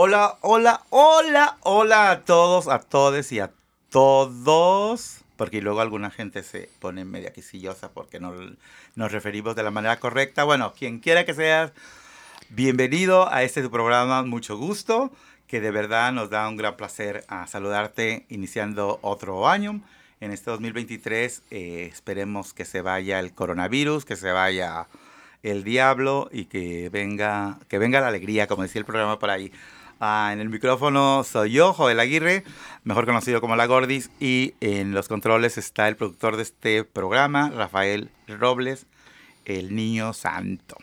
Hola, hola, hola, hola a todos, a todos y a todos. Porque luego alguna gente se pone media quistillosa porque no nos referimos de la manera correcta. Bueno, quien quiera que seas, bienvenido a este tu programa, mucho gusto, que de verdad nos da un gran placer a saludarte iniciando otro año. En este 2023 eh, esperemos que se vaya el coronavirus, que se vaya el diablo y que venga, que venga la alegría, como decía el programa por ahí. Ah, en el micrófono soy yo, Joel Aguirre, mejor conocido como La Gordis, y en los controles está el productor de este programa, Rafael Robles, el niño santo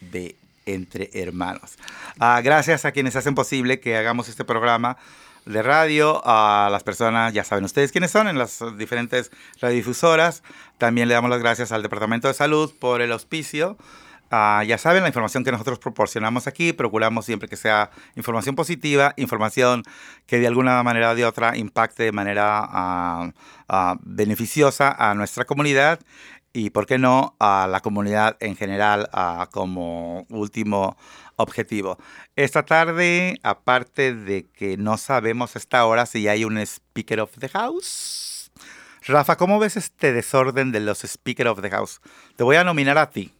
de Entre Hermanos. Ah, gracias a quienes hacen posible que hagamos este programa de radio, a las personas, ya saben ustedes quiénes son, en las diferentes radiodifusoras. También le damos las gracias al Departamento de Salud por el auspicio. Ah, ya saben, la información que nosotros proporcionamos aquí, procuramos siempre que sea información positiva, información que de alguna manera o de otra impacte de manera ah, ah, beneficiosa a nuestra comunidad y, ¿por qué no, a la comunidad en general como último objetivo. Esta tarde, aparte de que no sabemos hasta ahora si hay un Speaker of the House, Rafa, ¿cómo ves este desorden de los Speaker of the House? Te voy a nominar a ti.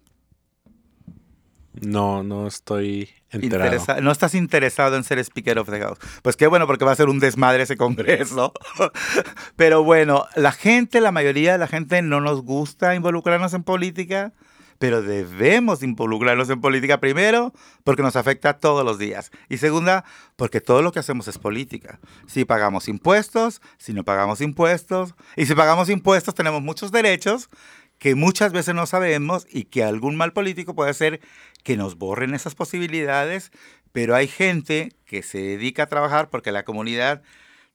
No, no estoy enterado. no estás interesado en ser Speaker of the House. Pues qué bueno, porque va a ser un desmadre ese congreso. pero bueno, la gente, la mayoría de la gente no nos gusta involucrarnos en política, pero debemos involucrarnos en política primero porque nos afecta todos los días. Y segunda, porque todo lo que hacemos es política. Si pagamos impuestos, si no pagamos impuestos, y si pagamos impuestos tenemos muchos derechos que muchas veces no sabemos y que algún mal político puede hacer que nos borren esas posibilidades, pero hay gente que se dedica a trabajar porque la comunidad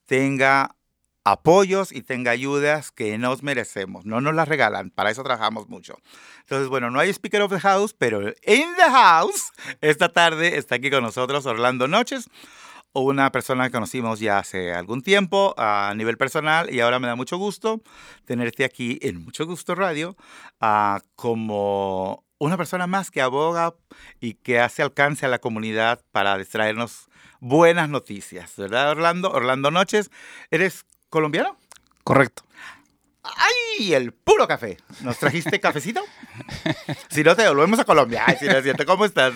tenga apoyos y tenga ayudas que nos merecemos. No nos las regalan, para eso trabajamos mucho. Entonces, bueno, no hay Speaker of the House, pero in the house, esta tarde está aquí con nosotros Orlando Noches una persona que conocimos ya hace algún tiempo a nivel personal y ahora me da mucho gusto tenerte aquí en Mucho Gusto Radio uh, como una persona más que aboga y que hace alcance a la comunidad para distraernos buenas noticias, ¿verdad, Orlando? Orlando Noches, ¿eres colombiano? Correcto. ¡Ay! El puro café. ¿Nos trajiste cafecito? si no, te devolvemos a Colombia. Ay, si no es cierto. ¿Cómo estás?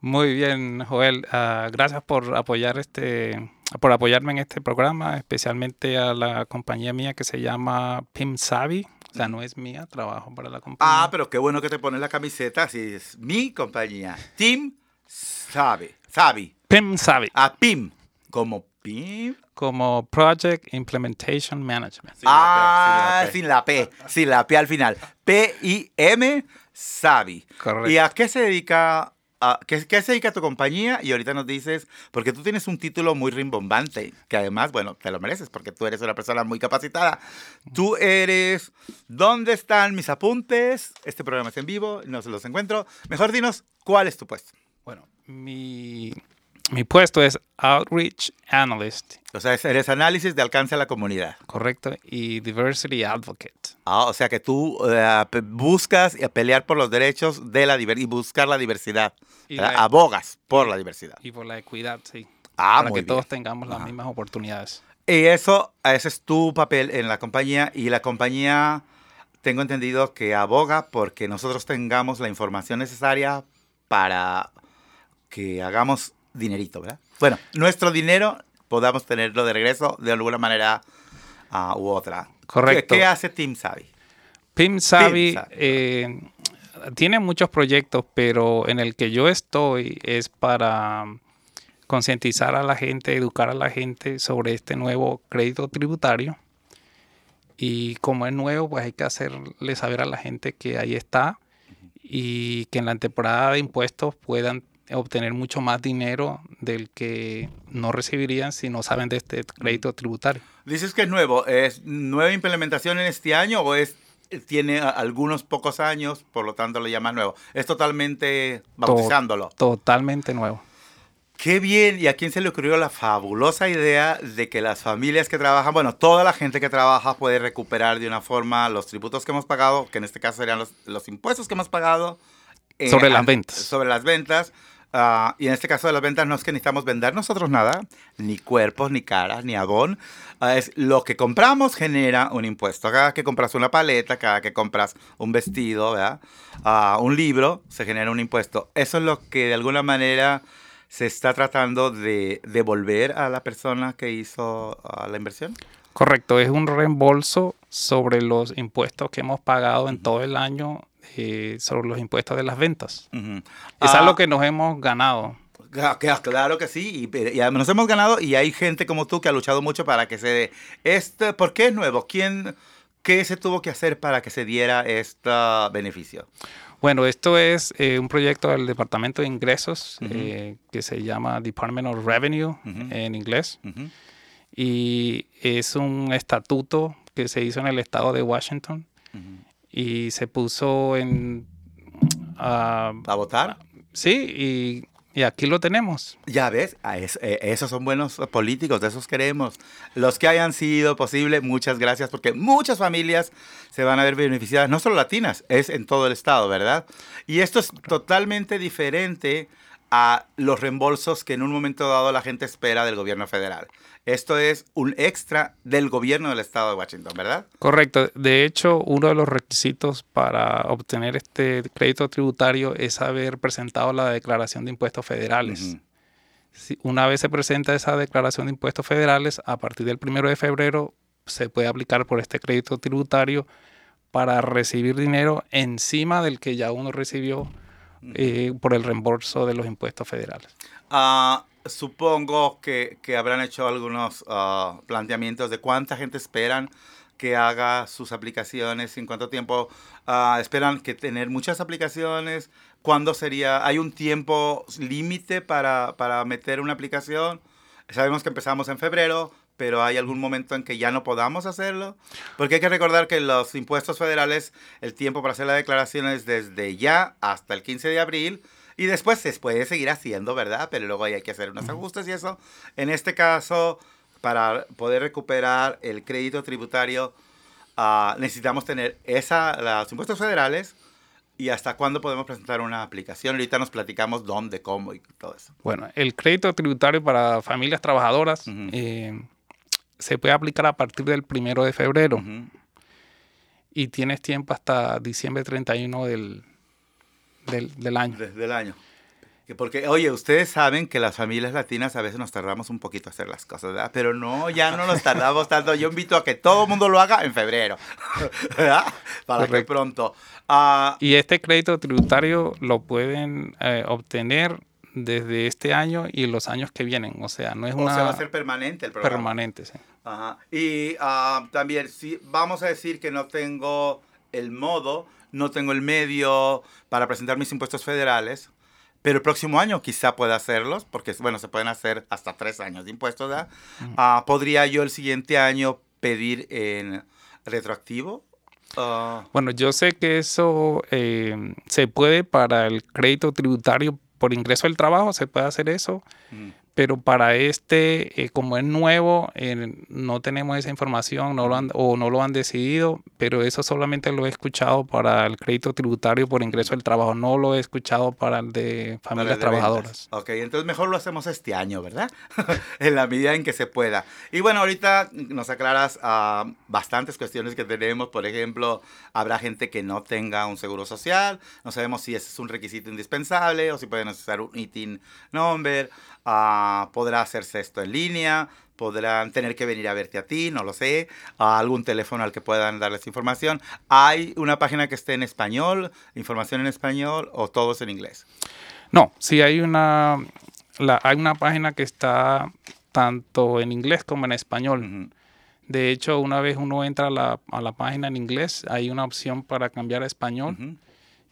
Muy bien, Joel. Ah, gracias por apoyar este, por apoyarme en este programa, especialmente a la compañía mía que se llama Pim Savi. O sea, no es mía, trabajo para la compañía. Ah, pero qué bueno que te pones la camiseta, si es mi compañía. Tim Savi. Savi. Pim Savi. Ah, Pim. Como Pim. Como Project Implementation Management. ah, sin la P. Sin la P al final. P-I-M Savi. Correcto. ¿Y a qué se dedica Ah, ¿qué, se dedica a tu compañía? Y ahorita nos dices, porque tú tienes un título muy rimbombante, que además, bueno, te lo mereces porque tú eres una persona muy capacitada. Tú eres, ¿dónde están mis apuntes? Este programa es en vivo, no se los encuentro. Mejor dinos, ¿cuál es tu puesto? Bueno, mi mi puesto es Outreach Analyst. O sea, eres análisis de alcance a la comunidad. Correcto. Y Diversity Advocate. Ah, o sea que tú eh, buscas y pelear por los derechos de la diversidad y buscar la diversidad. Abogas por la diversidad. Y por la equidad, sí. Ah, para que todos tengamos las mismas oportunidades. Y eso, ese es tu papel en la compañía. Y la compañía, tengo entendido que aboga porque nosotros tengamos la información necesaria para que hagamos dinerito, ¿verdad? Bueno, nuestro dinero podamos tenerlo de regreso de alguna manera uh, u otra. Correcto. ¿Qué, hace Team Savvy? Team Savvy, eh, tiene muchos proyectos, pero en el que yo estoy es para concientizar a la gente, educar a la gente sobre este nuevo crédito tributario. Y como es nuevo, pues hay que hacerle saber a la gente que ahí está y que en la temporada de impuestos puedan obtener mucho más dinero del que no recibirían si no saben de este crédito tributario. Dices que es nuevo, ¿es nueva implementación en este año o es tiene algunos pocos años, por lo tanto lo llaman nuevo? Es totalmente bautizándolo. totalmente nuevo. Qué bien, ¿y a quién se le ocurrió la fabulosa idea de que las familias que trabajan, bueno, toda la gente que trabaja puede recuperar de una forma los tributos que hemos pagado, que en este caso serían los, los impuestos que hemos pagado? sobre las ventas. Sobre las ventas Ah, y en este caso de las ventas no es que necesitamos vender nosotros nada, ni cuerpos, ni caras, ni abón. Ah, es lo que compramos genera un impuesto. Cada que compras una paleta, cada que compras un vestido, ¿verdad? Ah, un libro, se genera un impuesto. Eso es lo que de alguna manera se está tratando de devolver a la persona que hizo la inversión. Correcto, es un reembolso sobre los impuestos que hemos pagado en todo el año eh, sobre los impuestos de las ventas. Es algo que nos hemos ganado. Claro que sí, y, nos hemos ganado y hay gente como tú que ha luchado mucho para que se dé. Este, ¿Por qué es nuevo? ¿Quién, ¿Qué se tuvo que hacer para que se diera este beneficio? Bueno, esto es eh, un proyecto del Departamento de Ingresos eh, que se llama Department of Revenue en inglés. Y es un estatuto que se hizo en el estado de Washington y se puso en... ¿A votar? Sí, y, aquí lo tenemos. Ya ves, eh, esos son buenos políticos, de esos queremos. Los que hayan sido posible, muchas gracias, porque muchas familias se van a ver beneficiadas, no solo latinas, es en todo el estado, ¿verdad? Y esto es totalmente diferente a los reembolsos que en un momento dado la gente espera del gobierno federal. Esto es un extra del gobierno del estado de Washington, ¿verdad? Correcto. De hecho, uno de los requisitos para obtener este crédito tributario es haber presentado la declaración de impuestos federales. una vez se presenta esa declaración de impuestos federales, a partir del primero de febrero se puede aplicar por este crédito tributario para recibir dinero encima del que ya uno recibió eh, por el reembolso de los impuestos federales. Ah supongo que, habrán hecho algunos ah, planteamientos de cuánta gente esperan que haga sus aplicaciones, en cuánto tiempo ah, esperan que tener muchas aplicaciones, cuándo sería, hay un tiempo límite para, para meter una aplicación. Sabemos que empezamos en febrero, pero hay algún momento en que ya no podamos hacerlo. Porque hay que recordar que los impuestos federales, el tiempo para hacer la declaración es desde ya hasta el 15 de abril y después se puede seguir haciendo, ¿verdad? Pero luego hay que hacer unos ajustes y eso. En este caso, para poder recuperar el crédito tributario, ah, necesitamos tener esa, los impuestos federales y hasta cuándo podemos presentar una aplicación. Ahorita nos platicamos dónde, cómo y todo eso. Bueno, el crédito tributario para familias trabajadoras eh, se puede aplicar a partir del primero de febrero. Y tienes tiempo hasta diciembre 31 del, del, año. del año. Porque, oye, ustedes saben que las familias latinas a veces nos tardamos un poquito a hacer las cosas, ¿verdad? Pero no, ya no nos tardamos tanto. Yo invito a que todo el mundo lo haga en febrero, ¿verdad? Para que pronto. Ah, y este crédito tributario lo pueden eh, obtener desde este año y los años que vienen. O sea, no es una... O sea, va a ser permanente el programa. Permanente, sí. Ajá. Y ah, también, si vamos a decir que no tengo el modo no tengo el medio para presentar mis impuestos federales, pero el próximo año quizá pueda hacerlos, porque bueno, se pueden hacer hasta tres años de impuestos, ¿verdad? Ah, ¿Podría yo el siguiente año pedir en retroactivo? Ah. Bueno, yo sé que eso eh, se puede para el crédito tributario por ingreso del trabajo, se puede hacer eso, pero para este, eh, como es nuevo, eh, no tenemos esa información no lo han, o no lo han decidido, pero eso solamente lo he escuchado para el crédito tributario por ingreso del trabajo, no lo he escuchado para el de familias trabajadoras. Ok, entonces mejor lo hacemos este año, ¿verdad? en la medida en que se pueda. Y bueno, ahorita nos aclaras uh, bastantes cuestiones que tenemos, por ejemplo, habrá gente que no tenga un seguro social, no sabemos si ese es un requisito indispensable o si pueden usar un ITIN number. Podrá hacerse esto en línea, podrán tener que venir a verte a ti, no lo sé, a algún teléfono al que puedan darles información. ¿Hay una página que esté en español, información en español o todo es en inglés? No, sí hay una, hay una página que está tanto en inglés como en español. De hecho, una vez uno entra a la, a la, página en inglés, hay una opción para cambiar a español.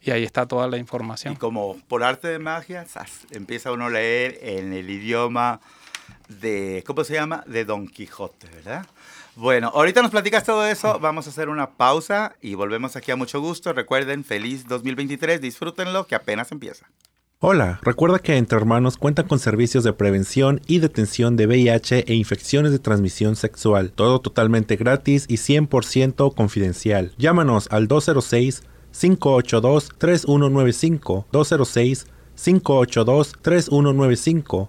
Y ahí está toda la información. Y como por arte de magia, empieza uno a leer en el idioma de, ¿cómo se llama? De Don Quijote, ¿verdad? Bueno, ahorita nos platicas todo eso, vamos a hacer una pausa y volvemos aquí a mucho gusto. Recuerden, feliz 2023, disfrútenlo que apenas empieza. Hola, recuerda que Entre Hermanos cuenta con servicios de prevención y detención de VIH e infecciones de transmisión sexual, todo totalmente gratis y 100% confidencial. Llámanos al 206 582-3195, 582-3195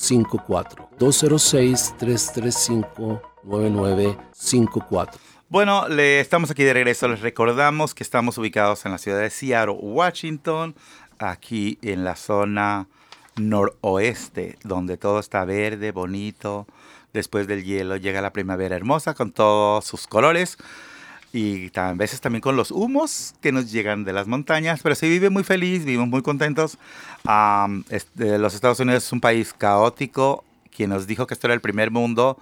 9954 206 335 9954 bueno, le estamos aquí de regreso. Les recordamos que estamos ubicados en la ciudad de Seattle, Washington, aquí en la zona noroeste, donde todo está verde, bonito. Después del hielo llega la primavera hermosa con todos sus colores y a veces también con los humos que nos llegan de las montañas, pero se vive muy feliz, vivimos muy contentos. este, los Estados Unidos es un país caótico. Quien nos dijo que esto era el primer mundo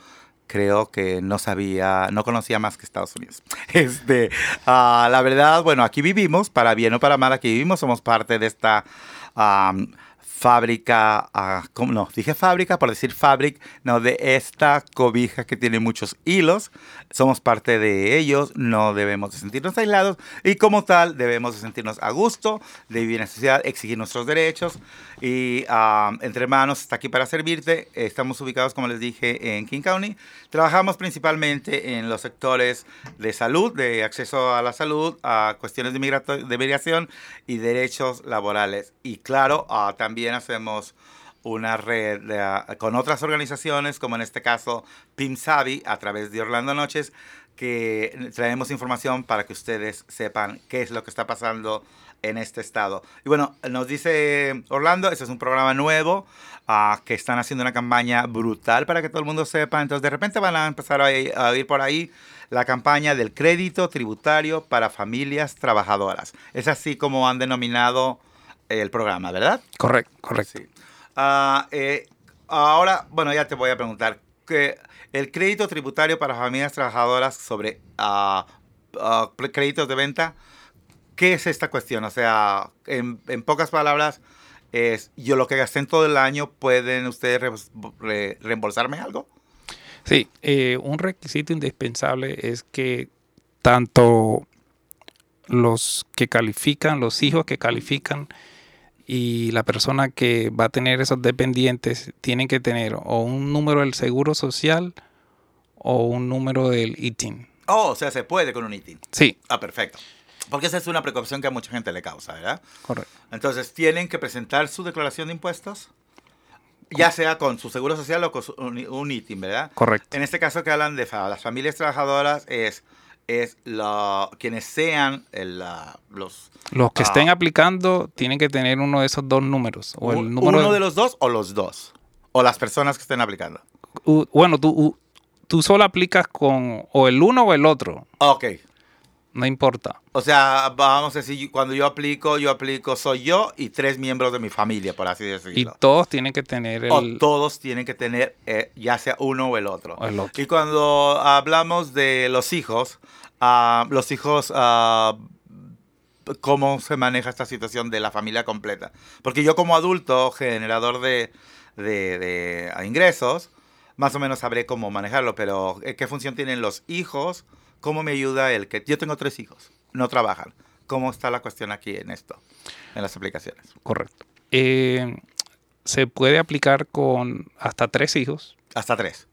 creo que no sabía, no conocía más que Estados Unidos. Este, uh, la verdad, bueno, aquí vivimos, para bien o para mal, aquí vivimos, somos parte de esta um, fábrica, uh, ¿cómo no? Dije fábrica por decir fabric, no, de esta cobija que tiene muchos hilos. Somos parte de ellos, no debemos de sentirnos aislados y como tal debemos de sentirnos a gusto, de vivir en sociedad, exigir nuestros derechos y Entre Manos está aquí para servirte. Estamos ubicados, como les dije, en King County. Trabajamos principalmente en los sectores de salud, de acceso a la salud, a cuestiones de, de migración y derechos laborales. Y claro, ah, también hacemos una red con otras organizaciones, como en este caso PIMSAVI, a través de Orlando Noches, que traemos información para que ustedes sepan qué es lo que está pasando en este estado. Y bueno, nos dice Orlando, este es un programa nuevo, uh, que están haciendo una campaña brutal para que todo el mundo sepa. Entonces de repente van a empezar a, a oír por ahí la campaña del crédito tributario para familias trabajadoras. Es así como han denominado el programa, ¿verdad? Correcto, correcto. Ah, eh, ahora, bueno, ya te voy a preguntar, que el crédito tributario para familias trabajadoras sobre uh, créditos de venta, ¿qué es esta cuestión? O sea, en, en, pocas palabras, es yo lo que gasté en todo el año, ¿pueden ustedes reembolsarme algo? Sí, eh, un requisito indispensable es que tanto los que califican, los hijos que califican, y la persona que va a tener esos dependientes tienen que tener o un número del seguro social o un número del ITIN. Oh, o sea, se puede con un ITIN. Sí. Ah, perfecto. Porque esa es una precaución que a mucha gente le causa, ¿verdad? Correcto. Entonces, tienen que presentar su declaración de impuestos, ya sea con su seguro social o con un ITIN, ¿verdad? Correcto. En este caso que hablan de las familias trabajadoras es es la, quienes sean los... Los que estén ah, aplicando tienen que tener uno de esos dos números. O el número ¿Uno de, los dos o los dos? ¿O las personas que estén aplicando? bueno, tú, tú solo aplicas con o el uno o el otro. Ok. No importa. O sea, vamos a decir, cuando yo aplico, yo aplico, soy yo y tres miembros de mi familia, por así decirlo. Y todos tienen que tener el... O todos tienen que tener, eh, ya sea uno o el otro. Y cuando hablamos de los hijos, uh, los hijos, uh, cómo se maneja esta situación de la familia completa. Porque yo como adulto, generador de, de, de ingresos, más o menos sabré cómo manejarlo, pero eh, ¿qué función tienen los hijos? ¿Cómo me ayuda el que yo tengo tres hijos, no trabajan? ¿Cómo está la cuestión aquí en esto, en las aplicaciones? Correcto. Eh, se puede aplicar con hasta tres hijos. Hasta tres.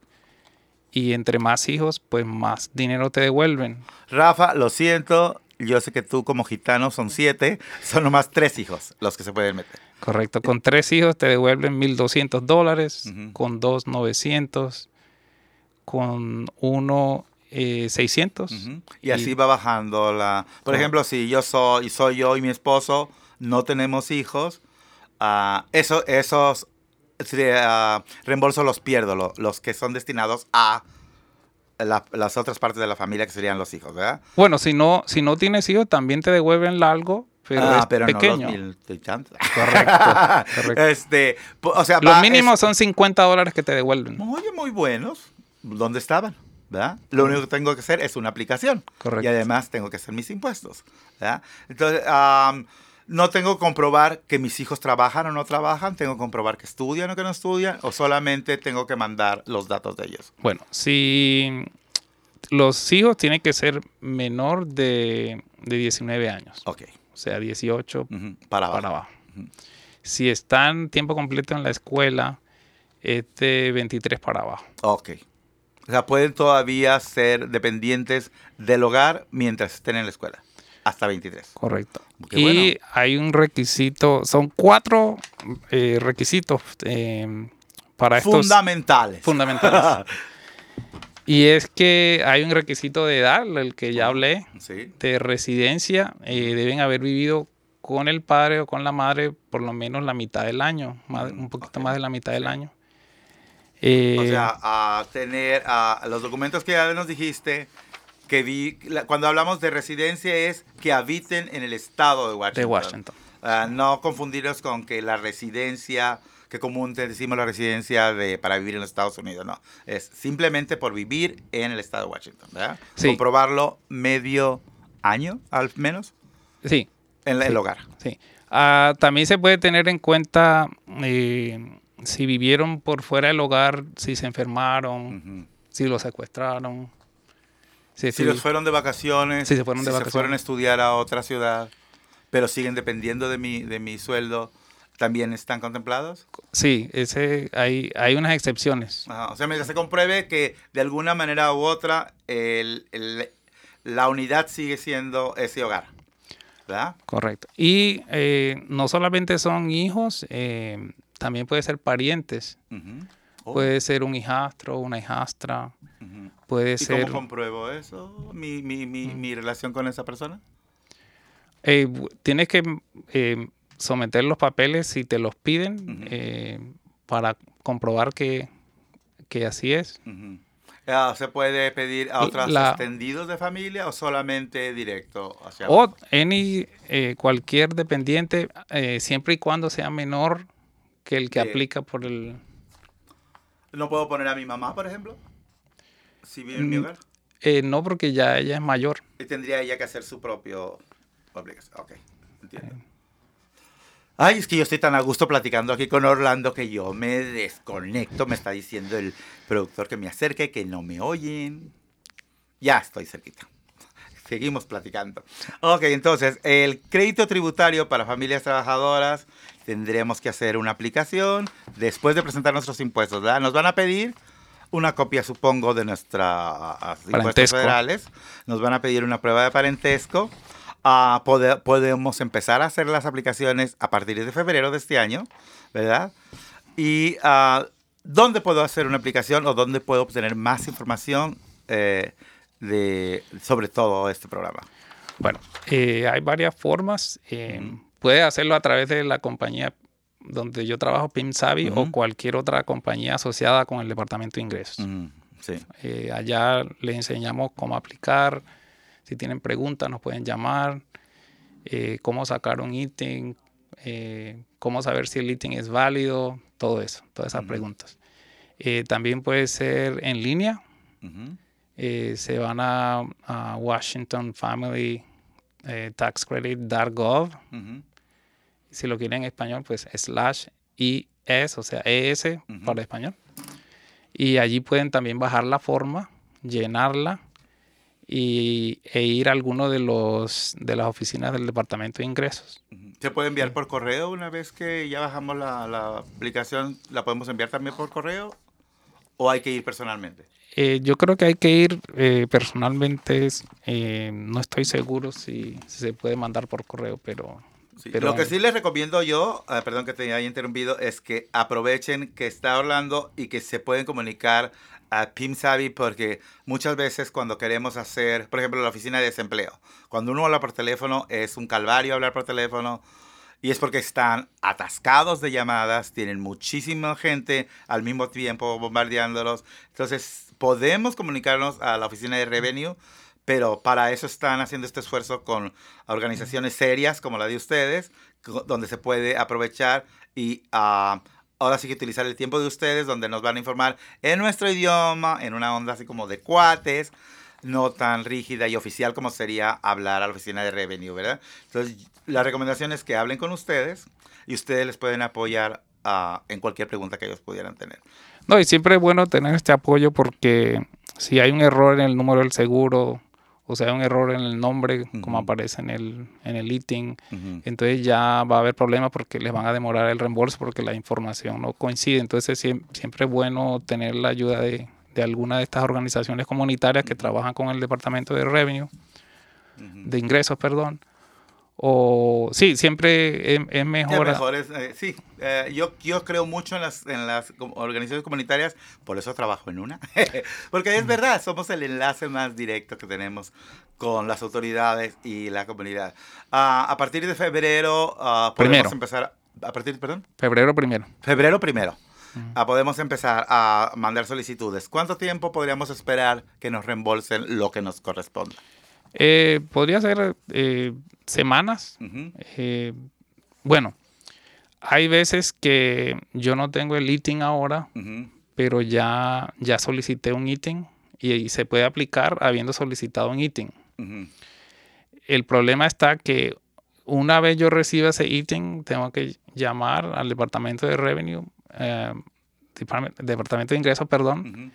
Y entre más hijos, pues más dinero te devuelven. Rafa, lo siento, yo sé que tú como gitano son siete, son nomás tres hijos los que se pueden meter. Correcto, con tres hijos te devuelven 1.200 dólares, con dos 900, con uno 600. Eh, y así va bajando la... Por ejemplo, si yo soy, soy yo y mi esposo, no tenemos hijos, uh, eso, esos uh, reembolsos los pierdo, los que son destinados a las otras partes de la familia que serían los hijos, ¿verdad? Bueno, si no, si no tienes hijos, también te devuelven algo, pero ah, es pero pequeño. No correcto, Este, o sea, los mínimos son 50 dólares que te devuelven. Oye, muy buenos. ¿Dónde estaban? ¿Verdad? Lo único que tengo que hacer es una aplicación. Correcto. Y además tengo que hacer mis impuestos, ¿verdad? Entonces, no tengo que comprobar que mis hijos trabajan o no trabajan, tengo que comprobar que estudian o que no estudian, o solamente tengo que mandar los datos de ellos. Bueno, si los hijos tienen que ser menor de, de 19 años. Ok. O sea, 18 para abajo. Para abajo. Si están tiempo completo en la escuela, este 23 para abajo. Ok. O sea, pueden todavía ser dependientes del hogar mientras estén en la escuela. Hasta 23. Correcto. y hay un requisito, son cuatro eh, requisitos eh, para estos. Fundamentales. Fundamentales. y es que hay un requisito de edad, el que ya hablé, de residencia. Eh, deben haber vivido con el padre o con la madre por lo menos la mitad del año, un poquito más de la mitad del año. O sea, a tener a los documentos que ya nos dijiste, que vi, cuando hablamos de residencia es que habiten en el estado de Washington. De Washington. Ah, no confundirlos con que la residencia, que comúnmente decimos la residencia de, para vivir en los Estados Unidos, no. Es simplemente por vivir en el estado de Washington, ¿verdad? Sí. Comprobarlo medio año, al menos. Sí. En el hogar. Sí. Ah, también se puede tener en cuenta eh, si vivieron por fuera del hogar, si se enfermaron, si lo secuestraron si los fueron de vacaciones, si se fueron, de vacaciones. se fueron a estudiar a otra ciudad, pero siguen dependiendo de mi, de mi sueldo, ¿también están contemplados? Sí, ese, hay, hay unas excepciones. o sea, mientras se compruebe que de alguna manera u otra el, la unidad sigue siendo ese hogar. ¿verdad? Correcto. Y eh, no solamente son hijos, eh, también puede ser parientes. Puede ser un hijastro, una hijastra. Puede ¿Y ser... ¿Cómo compruebo eso? ¿Mi, mi, mi, mi relación con esa persona? Eh, tienes que eh, someter los papeles si te los piden eh, para comprobar que, que así es. ¿Se puede pedir a otros extendidos de familia o solamente directo hacia O any, cualquier dependiente, siempre y cuando sea menor que el que aplica por el... ¿No puedo poner a mi mamá, por ejemplo? Si vive en mi mm, hogar. Eh, no, porque ya ella es mayor. Y tendría ella que hacer su propio. Ok, entiendo. Ay, es que yo estoy tan a gusto platicando aquí con Orlando que yo me desconecto. Me está diciendo el productor que me acerque, que no me oyen. Ya estoy cerquita. Seguimos platicando. Ok, entonces, el crédito tributario para familias trabajadoras tendremos que hacer una aplicación después de presentar nuestros impuestos, ¿verdad? Nos van a pedir una copia, supongo, de nuestras impuestos federales. Nos van a pedir una prueba de parentesco. Uh, podemos empezar a hacer las aplicaciones a partir de febrero de este año, ¿verdad? Y uh, ¿dónde puedo hacer una aplicación o dónde puedo obtener más información eh, de, sobre todo este programa? Bueno, eh, hay varias formas. Eh, puede hacerlo a través de la compañía donde yo trabajo, PIMSAVI, o cualquier otra compañía asociada con el Departamento de Ingresos. Eh, allá les enseñamos cómo aplicar. Si tienen preguntas, nos pueden llamar. Eh, cómo sacar un ítem, cómo saber si el ítem es válido, todo eso, todas esas preguntas. también puede ser en línea. Se van a, a Washington Family Tax Credit.gov si lo quieren en español, pues slash IS, o sea, ES para español. Y allí pueden también bajar la forma, llenarla y, e ir a alguno de, los, de las oficinas del Departamento de Ingresos. ¿Se puede enviar por correo una vez que ya bajamos la, aplicación? ¿La podemos enviar también por correo o hay que ir personalmente? Eh, yo creo que hay que ir eh, personalmente. Eh, no estoy seguro si, se puede mandar por correo, pero lo que sí les recomiendo yo, ah, perdón que te haya interrumpido, es que aprovechen que está Orlando y que se pueden comunicar a PIMSAVI porque muchas veces cuando queremos hacer, por ejemplo, la oficina de desempleo, cuando uno habla por teléfono es un calvario hablar por teléfono y es porque están atascados de llamadas, tienen muchísima gente al mismo tiempo bombardeándolos. Entonces, podemos comunicarnos a la oficina de Revenue pero para eso están haciendo este esfuerzo con organizaciones serias como la de ustedes, donde se puede aprovechar y ah, ahora sí que utilizar el tiempo de ustedes, donde nos van a informar en nuestro idioma, en una onda así como de cuates, no tan rígida y oficial como sería hablar a la oficina de revenue, ¿verdad? Entonces, la recomendación es que hablen con ustedes y ustedes les pueden apoyar uh, en cualquier pregunta que ellos pudieran tener. No, y siempre es bueno tener este apoyo porque si hay un error en el número del seguro, o sea, un error en el nombre, como aparece en el, en el ITIN, entonces ya va a haber problemas porque les van a demorar el reembolso porque la información no coincide. Entonces siempre es bueno tener la ayuda de, de alguna de estas organizaciones comunitarias que trabajan con el Departamento de Revenue, de ingresos, perdón, o sí, siempre es, mejor. Eh, sí, eh, yo, yo creo mucho en las, en las organizaciones comunitarias, por eso trabajo en una. Porque es verdad, somos el enlace más directo que tenemos con las autoridades y la comunidad. Ah, a partir de febrero uh, podemos empezar. A partir, perdón. Febrero primero. Febrero primero. Ah, podemos empezar a mandar solicitudes. ¿Cuánto tiempo podríamos esperar que nos reembolsen lo que nos corresponda? Eh, podría ser eh, semanas. Eh, bueno, hay veces que yo no tengo el ITIN ahora, pero ya, ya solicité un ITIN y, se puede aplicar habiendo solicitado un ITIN. El problema está que una vez yo reciba ese ITIN, tengo que llamar al departamento de revenue, departamento de ingresos, perdón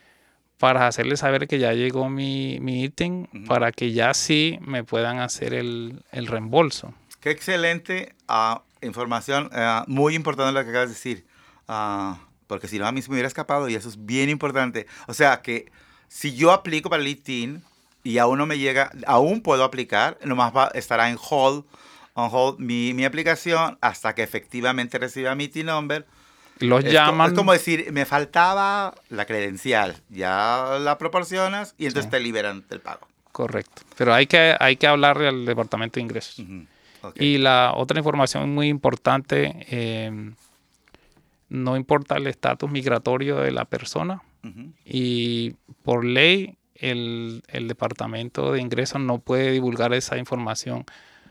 para hacerles saber que ya llegó mi, mi ítem para que ya sí me puedan hacer el, el reembolso. Qué excelente uh, información, uh, muy importante lo que acabas de decir, uh, porque si no a mí se me hubiera escapado y eso es bien importante. O sea que si yo aplico para el ITIN y aún no me llega, aún puedo aplicar, nomás va, estará en hold, on hold mi, mi aplicación hasta que efectivamente reciba mi ITIN number los llaman. es como decir, me faltaba la credencial, ya la proporcionas y entonces te liberan del pago. Correcto. Pero hay que, hay que hablarle al Departamento de Ingresos. Y la otra información muy importante, em, no importa el estatus migratorio de la persona y por ley el, el, Departamento de Ingresos no puede divulgar esa información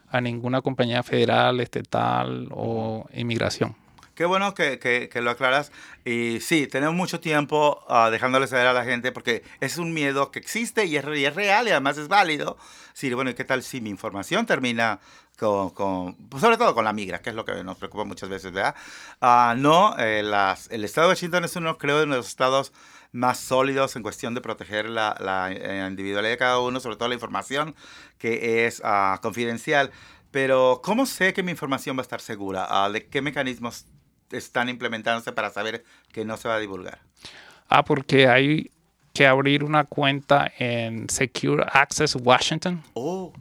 a ninguna compañía federal, estatal o inmigración. Qué bueno que, que, lo aclaras. Y sí, tenemos mucho tiempo uh, dejándole saber a la gente porque es un miedo que existe y es, es real y además es válido. Sí, bueno, ¿y qué tal si mi información termina con, con pues sobre todo con la migra, que es lo que nos preocupa muchas veces, ¿verdad? Uh, no, eh, las, el estado de Washington es uno, creo, de los estados más sólidos en cuestión de proteger la, la eh, individualidad de cada uno, sobre todo la información que es uh, confidencial. Pero, ¿cómo sé que mi información va a estar segura? ¿De qué mecanismos están implementándose para saber que no se va a divulgar? Ah, porque hay que abrir una cuenta en Secure Access Washington. Oh,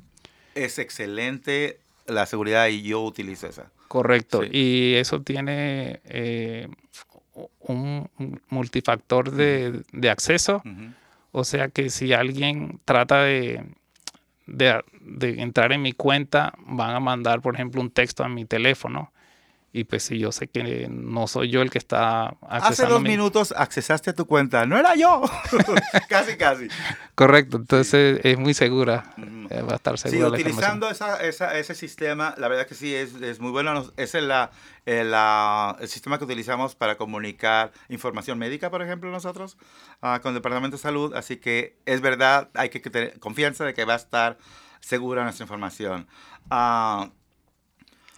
es excelente la seguridad y yo utilizo esa. Correcto, y eso tiene eh, un multifactor de, de acceso. O sea que si alguien trata de, de, de, entrar en mi cuenta, van a mandar, por ejemplo, un texto a mi teléfono y pues si yo sé que no soy yo el que está Hace dos minutos accesaste a tu cuenta, no era yo. casi, casi. Correcto, entonces es muy segura, eh, va a estar segura. Sí, utilizando esa, esa, ese sistema, la verdad que sí, es, es muy bueno. Es el, el, el, sistema que utilizamos para comunicar información médica, por ejemplo, nosotros, uh, con el Departamento de Salud. Así que es verdad, hay que tener confianza de que va a estar segura nuestra información. Uh,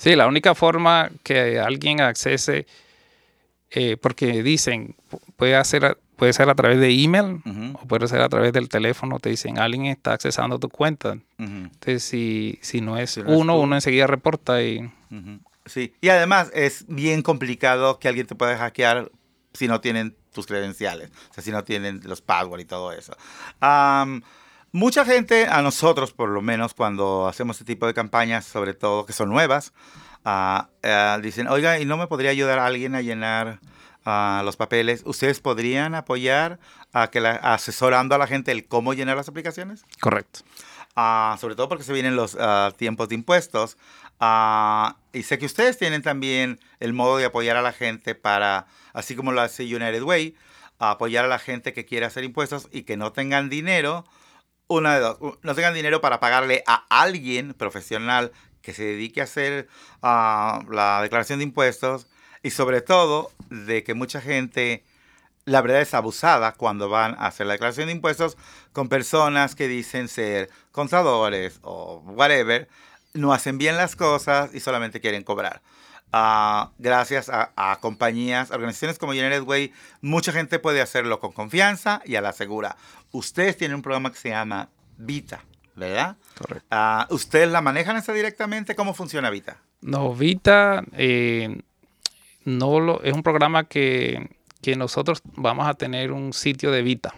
Sí, la única forma que alguien accese, eh, porque dicen, puede, hacer, puede ser a través de email o puede ser a través del teléfono, te dicen, alguien está accesando tu cuenta. Entonces, si, si no es uno, uno enseguida reporta y... Sí, y además es bien complicado que alguien te pueda hackear si no tienen tus credenciales, o sea, si no tienen los passwords y todo eso. Mucha gente, a nosotros por lo menos, cuando hacemos este tipo de campañas, sobre todo que son nuevas, uh, uh, dicen, oiga, ¿y no me podría ayudar alguien a llenar uh, los papeles? ¿Ustedes podrían apoyar a que la, asesorando a la gente el cómo llenar las aplicaciones? Correcto. sobre todo porque se vienen los tiempos de impuestos. y sé que ustedes tienen también el modo de apoyar a la gente para, así como lo hace United Way, apoyar a la gente que quiere hacer impuestos y que no tengan dinero una de dos, no tengan dinero para pagarle a alguien profesional que se dedique a hacer ah, la declaración de impuestos y sobre todo de que mucha gente la verdad es abusada cuando van a hacer la declaración de impuestos con personas que dicen ser contadores o whatever, no hacen bien las cosas y solamente quieren cobrar. Ah, gracias a, compañías, organizaciones como Generate Way, mucha gente puede hacerlo con confianza y a la segura. Ustedes tienen un programa que se llama Vita, ¿verdad? Correcto. Ah, ¿Ustedes la manejan esa directamente? ¿Cómo funciona Vita? No, Vita eh, no lo, es un programa que, nosotros vamos a tener un sitio de Vita.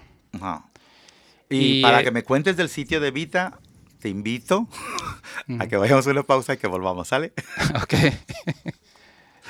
Y, para eh, que me cuentes del sitio de Vita, te invito a que vayamos a una pausa y que volvamos, ¿sale? ok.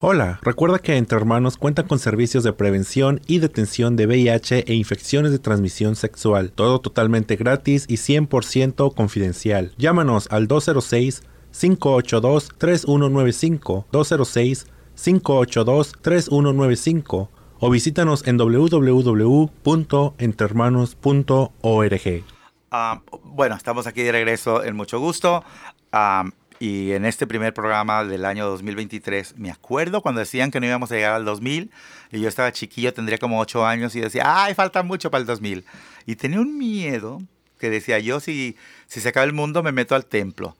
Hola, recuerda que Entre Hermanos cuenta con servicios de prevención y detención de VIH e infecciones de transmisión sexual, todo totalmente gratis y 100% confidencial. Llámanos al 206-582-3195, 206-582-3195 o visítanos en www.entrehermanos.org. Ah, bueno, estamos aquí de regreso en mucho gusto. Ah, y en este primer programa del año 2023, me acuerdo cuando decían que no íbamos a llegar al 2000, y yo estaba chiquillo, tendría como 8 años, y decía, ay, falta mucho para el 2000. Y tenía un miedo que decía, yo si, si se acaba el mundo me meto al templo.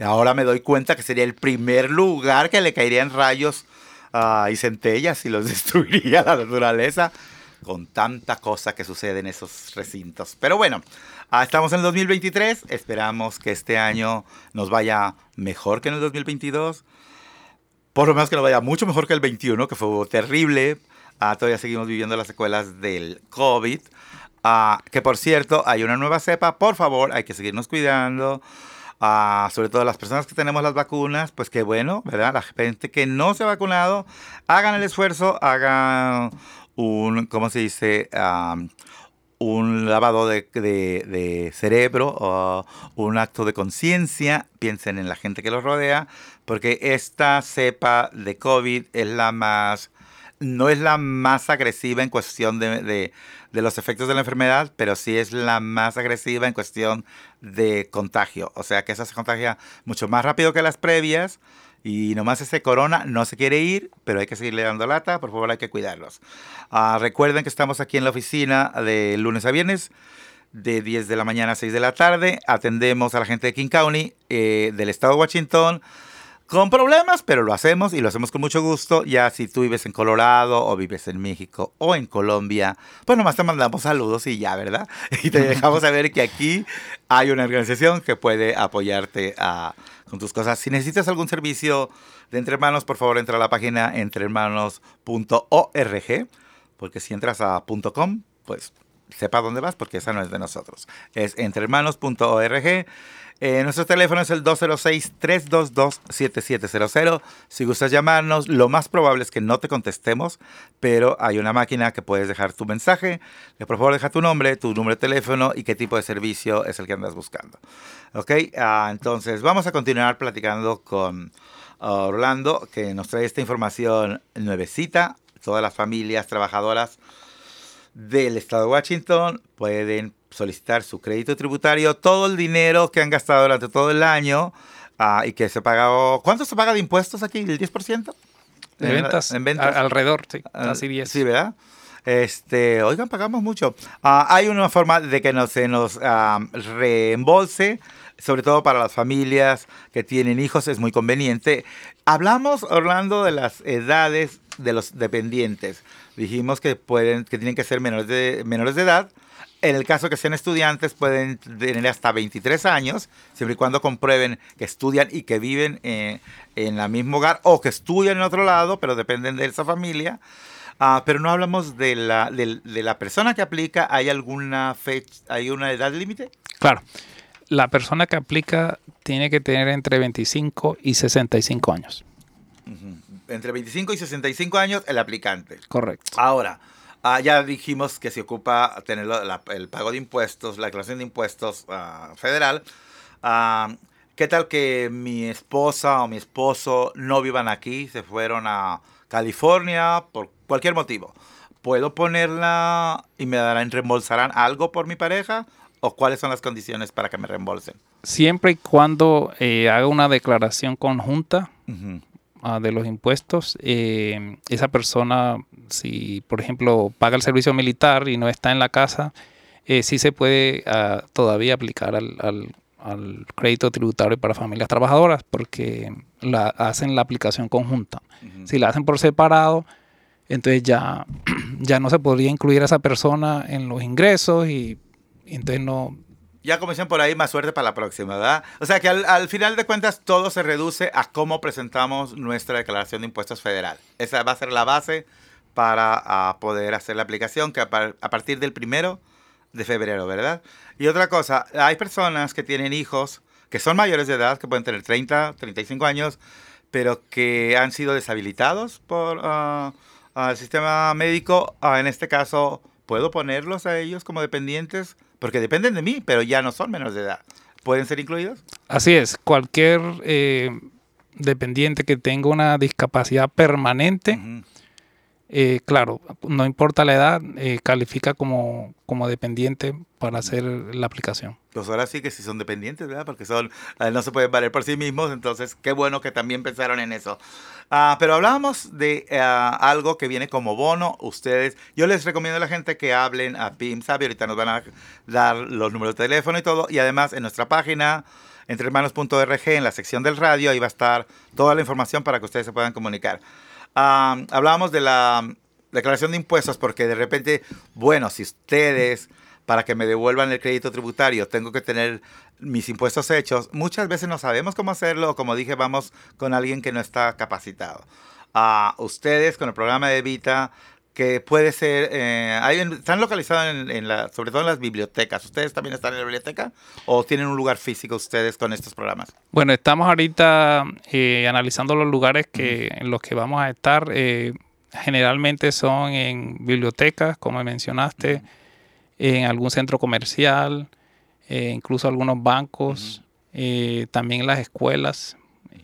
Ahora me doy cuenta que sería el primer lugar que le caerían rayos uh, y centellas y los destruiría la naturaleza con tanta cosa que sucede en esos recintos. Pero bueno, Ah, estamos en el 2023, esperamos que este año nos vaya mejor que en el 2022. Por lo menos que nos vaya mucho mejor que el 21, que fue terrible. Ah, todavía seguimos viviendo las secuelas del COVID. Ah, que por cierto, hay una nueva cepa. Por favor, hay que seguirnos cuidando. sobre todo las personas que tenemos las vacunas, pues qué bueno, ¿verdad? La gente que no se ha vacunado, hagan el esfuerzo, hagan un, ¿cómo se dice? un lavado de, cerebro o un acto de conciencia, piensen en la gente que los rodea, porque esta cepa de COVID es la más, no es la más agresiva en cuestión de, de los efectos de la enfermedad, pero sí es la más agresiva en cuestión de contagio. O sea que esa se contagia mucho más rápido que las previas y nomás ese corona no se quiere ir, pero hay que seguirle dando lata. Por favor, hay que cuidarlos. Ah, recuerden que estamos aquí en la oficina de lunes a viernes, de 10 de la mañana a 6 de la tarde. Atendemos a la gente de King County, eh, del estado de Washington, con problemas, pero lo hacemos y lo hacemos con mucho gusto. Ya si tú vives en Colorado o vives en México o en Colombia, pues nomás te mandamos saludos y ya, ¿verdad? Y te dejamos saber que aquí hay una organización que puede apoyarte a con tus cosas. Si necesitas algún servicio de Entre Hermanos, por favor entra a la página entrehermanos.org, porque si entras a .com, pues sepa dónde vas, porque esa no es de nosotros. Es entrehermanos.org. Eh, nuestro teléfono es el 206-322-7700. Si gustas llamarnos, lo más probable es que no te contestemos, pero hay una máquina que puedes dejar tu mensaje. por favor, deja tu nombre, tu número de teléfono y qué tipo de servicio es el que andas buscando. Ok, ah, entonces vamos a continuar platicando con ah, Orlando, que nos trae esta información nuevecita. Todas las familias trabajadoras del estado de Washington pueden solicitar su crédito tributario, todo el dinero que han gastado durante todo el año ah, y que se pagó. ¿Cuánto se paga de impuestos aquí? ¿El 10%? De ventas. En ventas. alrededor, sí, casi 10. Sí, ¿verdad? Este, oigan, pagamos mucho. Ah, hay una forma de que no, se nos ah, reembolse, sobre todo para las familias que tienen hijos, es muy conveniente. Hablamos, Orlando, de las edades de los dependientes. Dijimos que pueden, que tienen que ser menores de, menores de edad en el caso que sean estudiantes, pueden tener hasta 23 años, siempre y cuando comprueben que estudian y que viven eh, en el mismo hogar o que estudian en otro lado, pero dependen de esa familia. Ah, pero no hablamos de la, de, la persona que aplica. ¿Hay alguna fecha, hay una edad límite? Claro. La persona que aplica tiene que tener entre 25 y 65 años. Entre 25 y 65 años el aplicante. Correcto. Ahora, Ah, ya dijimos que se ocupa tener el pago de impuestos, la declaración de impuestos ah, federal. Ah, ¿Qué tal que mi esposa o mi esposo no vivan aquí, se fueron a California por cualquier motivo? ¿Puedo ponerla y me darán, reembolsarán algo por mi pareja? ¿O cuáles son las condiciones para que me reembolsen? Siempre y cuando eh, haga una declaración conjunta de los impuestos, eh, esa persona, si por ejemplo paga el servicio militar y no está en la casa, eh, sí se puede ah, todavía aplicar al, crédito tributario para familias trabajadoras porque la, hacen la aplicación conjunta. Si la hacen por separado, entonces ya, ya no se podría incluir a esa persona en los ingresos y, entonces no... Ya dicen por ahí, más suerte para la próxima, ¿verdad? O sea que al, final de cuentas todo se reduce a cómo presentamos nuestra declaración de impuestos federal. Esa va a ser la base para ah, poder hacer la aplicación que a, a partir del primero de febrero, ¿verdad? Y otra cosa, hay personas que tienen hijos que son mayores de edad, que pueden tener 30, 35 años, pero que han sido deshabilitados por uh, el sistema médico. Uh, en este caso, ¿puedo ponerlos a ellos como dependientes? Porque dependen de mí, pero ya no son menores de edad. ¿Pueden ser incluidos? Así es, cualquier eh, dependiente que tenga una discapacidad permanente. Eh, claro, no importa la edad, eh, califica como, como dependiente para hacer la aplicación. Pues ahora sí que sí son dependientes, ¿verdad? Porque son, eh, no se pueden valer por sí mismos, entonces qué bueno que también pensaron en eso. Ah, pero hablábamos de algo que viene como bono. Ustedes, yo les recomiendo a la gente que hablen a PIM Sabi, ahorita nos van a dar los números de teléfono y todo, y además en nuestra página entrehermanos.org, en la sección del radio, ahí va a estar toda la información para que ustedes se puedan comunicar hablábamos de la declaración de impuestos porque de repente, bueno, si ustedes para que me devuelvan el crédito tributario tengo que tener mis impuestos hechos, muchas veces no sabemos cómo hacerlo como dije, vamos con alguien que no está capacitado. a ustedes con el programa de Evita que puede ser, eh, están localizados en, la, sobre todo en las bibliotecas. ¿Ustedes también están en la biblioteca o tienen un lugar físico ustedes con estos programas? Bueno, estamos ahorita eh, analizando los lugares que, en los que vamos a estar. Eh, generalmente son en bibliotecas, como mencionaste, en algún centro comercial, incluso algunos bancos, también en las escuelas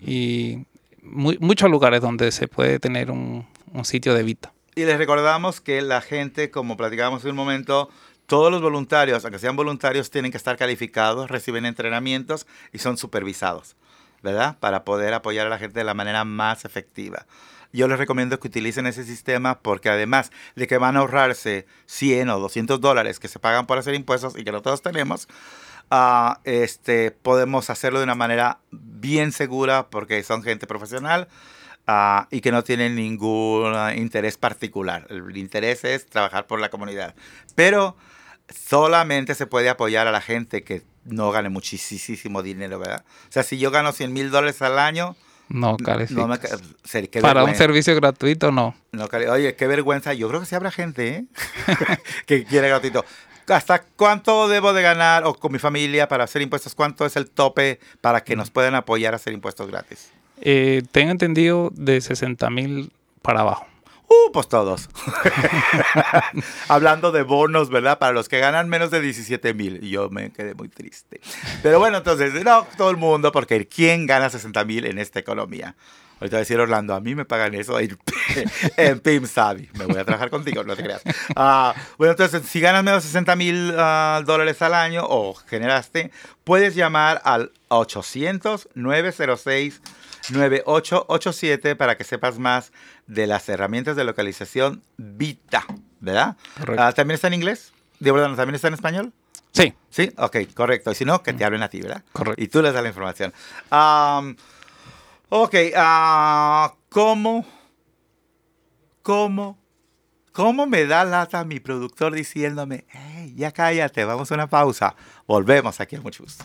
y muchos lugares donde se puede tener un, un sitio de Vita. Y les recordamos que la gente, como platicábamos en un momento, todos los voluntarios, aunque sean voluntarios, tienen que estar calificados, reciben entrenamientos y son supervisados, ¿verdad? Para poder apoyar a la gente de la manera más efectiva. Yo les recomiendo que utilicen ese sistema porque además de que van a ahorrarse 100 o 200 dólares que se pagan por hacer impuestos y que no todos tenemos, uh, este, podemos hacerlo de una manera bien segura porque son gente profesional Ah, y que no tienen ningún interés particular. El interés es trabajar por la comunidad. Pero solamente se puede apoyar a la gente que no gane muchísimo dinero, ¿verdad? O sea, si yo gano 100 mil dólares al año... No, califica. No Para un servicio gratuito, no. no Oye, qué vergüenza. Yo creo que sí habrá gente ¿eh? que quiere gratuito. ¿Hasta cuánto debo de ganar o con mi familia para hacer impuestos? ¿Cuánto es el tope para que nos puedan apoyar a hacer impuestos gratis? Eh, tengo entendido de 60 mil para abajo. Uh, pues todos. Hablando de bonos, ¿verdad? Para los que ganan menos de 17 mil. Y yo me quedé muy triste. Pero bueno, entonces, no todo el mundo, porque ¿quién gana 60 mil en esta economía? Ahorita decir Orlando, a mí me pagan eso en, PIM Savi. Me voy a trabajar contigo, no te creas. Ah, bueno, entonces, si ganas menos de 60 mil ah, dólares al año o generaste, puedes llamar al 800-906. 9887 para que sepas más de las herramientas de localización Vita, ¿verdad? Ah, ¿También está en inglés? ¿De verdad también está en español? Sí. Sí, ok, correcto. Y si no, que te hablen a ti, ¿verdad? Correcto. Y tú les das la información. ok, uh, ¿cómo, cómo, cómo me da lata mi productor diciéndome, hey, ya cállate, vamos a una pausa? Volvemos aquí a mucho gusto.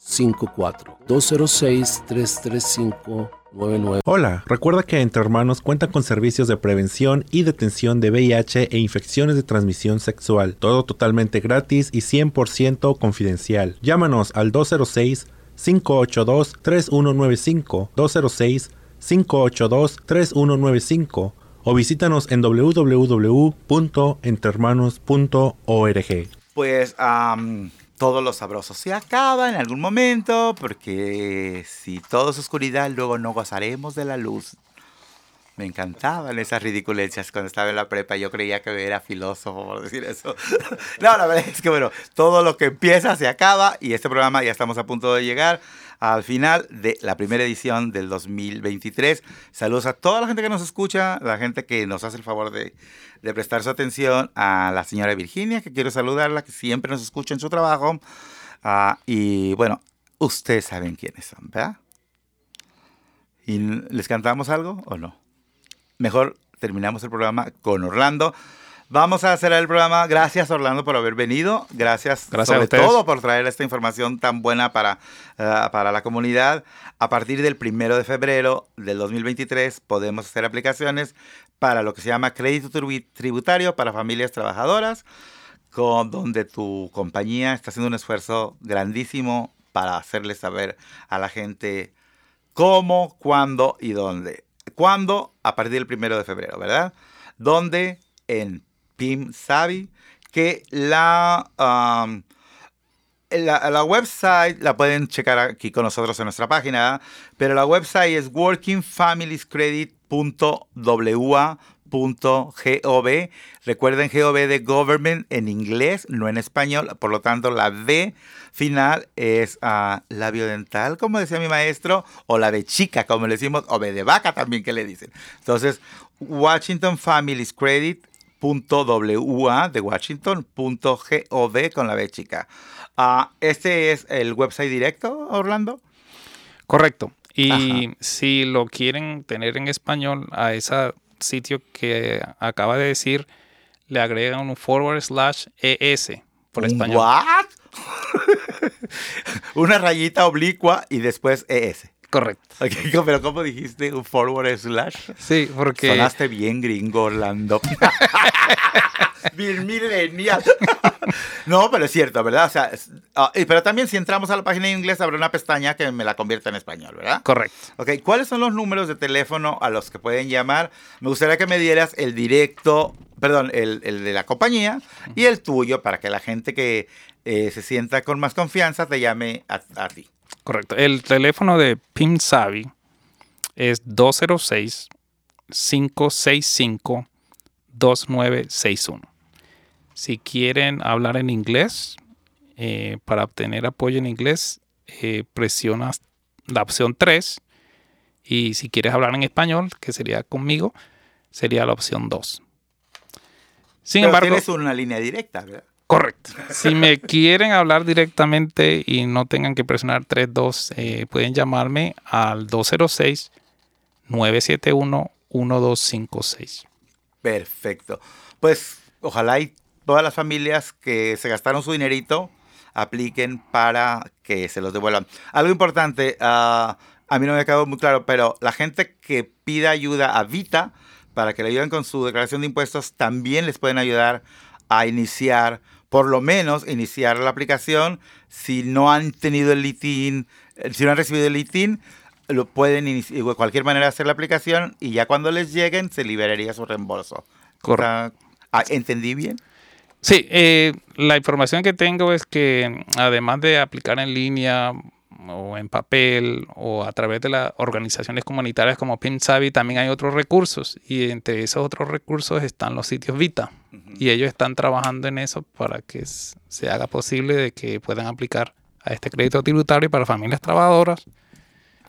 54 206 335 Hola, recuerda que Entre Hermanos cuenta con servicios de prevención y detención de VIH e infecciones de transmisión sexual, todo totalmente gratis y 100% confidencial. Llámanos al 206 582 3195 206 582 3195 o visítanos en www.entrehermanos.org. Pues todo lo sabroso se acaba en algún momento, porque si todo es oscuridad, luego no gozaremos de la luz. Me encantaban esas ridiculencias cuando estaba en la prepa. Yo creía que era filósofo por decir eso. no, la verdad es que, bueno, todo lo que empieza se acaba y este programa ya estamos a punto de llegar al final de la primera edición del 2023. Saludos a toda la gente que nos escucha, la gente que nos hace el favor de, prestar su atención, a la señora Virginia, que quiero saludarla, que siempre nos escucha en su trabajo. Ah, y bueno, ustedes saben quiénes son, ¿verdad? ¿Y les cantamos algo o no? Mejor terminamos el programa con Orlando. Vamos a hacer el programa. Gracias, Orlando, por haber venido. Gracias, sobre todo por traer esta información tan buena para, eh, para la comunidad. A partir del primero de febrero del 2023 podemos hacer aplicaciones para lo que se llama crédito tributario para familias trabajadoras, con, donde tu compañía está haciendo un esfuerzo grandísimo para hacerle saber a la gente cómo, cuándo y dónde. ¿Cuándo? A partir del primero de febrero, ¿verdad? ¿Dónde? En PIM Savvy, que la, la, website la pueden checar aquí con nosotros en nuestra página, pero la website es workingfamiliescredit.wa.gov. Recuerden GOV de government en inglés, no en español, por lo tanto la D final es uh, labio dental, como decía mi maestro, o la de chica, como le decimos, o de vaca también que le dicen. Entonces, Washington Families Credit .wa de Washington, .gov con la B chica. Ah, ¿Este es el website directo, Orlando? Correcto. Y si lo quieren tener en español, a ese sitio que acaba de decir, le agregan un forward slash ES por español. ¿What? Una rayita oblicua y después ES. Correcto. pero ¿cómo dijiste? ¿Un forward slash? Sí, porque... Sonaste bien gringo, Orlando. bien millennial. no, pero es cierto, ¿verdad? O sea, ah, pero también si entramos a la página en inglés, habrá una pestaña que me la convierta en español, ¿verdad? Correcto. Ok, ¿cuáles son los números de teléfono a los que pueden llamar? Me gustaría que me dieras el directo, perdón, el, de la compañía y el tuyo para que la gente que eh, se sienta con más confianza te llame a ti. Correcto. El teléfono de PIM Savvy es 206-565-2961. Si quieren hablar en inglés, eh, para obtener apoyo en inglés, eh, presionas la opción 3. Y si quieres hablar en español, que sería conmigo, sería la opción 2. Sin embargo, tienes una línea directa, ¿verdad? Correcto. Si me quieren hablar directamente y no tengan que presionar 32, eh, pueden llamarme al 206-971-1256. Perfecto. Pues ojalá y todas las familias que se gastaron su dinerito apliquen para que se los devuelvan. Algo importante, ah, a mí no me ha quedado muy claro, pero la gente que pida ayuda a Vita para que le ayuden con su declaración de impuestos, también les pueden ayudar a iniciar por lo menos iniciar la aplicación. Si no han tenido el LITIN, eh, si no han recibido el LITIN, lo pueden de cualquier manera hacer la aplicación y ya cuando les lleguen se liberaría su reembolso. Correcto. Ah, ¿Entendí bien? Sí, eh, la información que tengo es que además de aplicar en línea o en papel o a través de las organizaciones comunitarias como PINSAVI, también hay otros recursos y entre esos otros recursos están los sitios Vita y ellos están trabajando en eso para que se haga posible de que puedan aplicar a este crédito tributario para familias trabajadoras.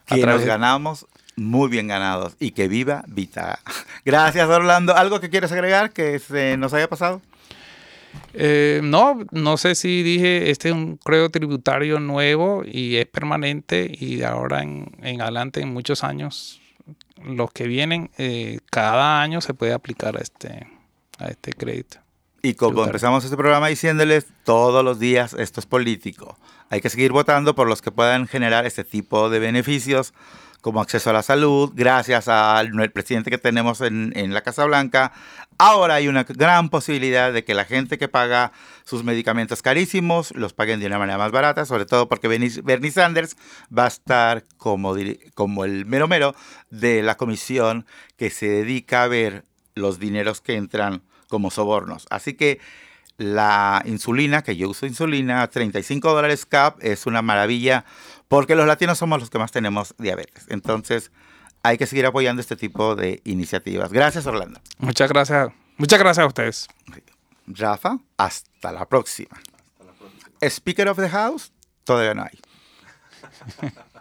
Que nos ganamos muy bien ganados y que viva Vita. Gracias Orlando. ¿Algo que quieres agregar que se nos haya pasado? Eh, no, no sé si dije, este es un crédito tributario nuevo y es permanente y ahora en, adelante, en muchos años, los que vienen, eh, cada año se puede aplicar a este, a este crédito. Y como empezamos este programa diciéndoles, todos los días esto es político. Hay que seguir votando por los que puedan generar este tipo de beneficios como acceso a la salud, gracias al presidente que tenemos en, en, la Casa Blanca. Ahora hay una gran posibilidad de que la gente que paga sus medicamentos carísimos los paguen de una manera más barata, sobre todo porque Bernie Sanders va a estar como, el mero mero de la comisión que se dedica a ver los dineros que entran como sobornos. Así que la insulina, que yo uso insulina, 35 dólares cap, es una maravilla porque los latinos somos los que más tenemos diabetes. Entonces, hay que seguir apoyando este tipo de iniciativas. Gracias, Orlando. Muchas gracias. Muchas gracias a ustedes. Rafa, hasta la próxima. Speaker of the House, todavía no hay.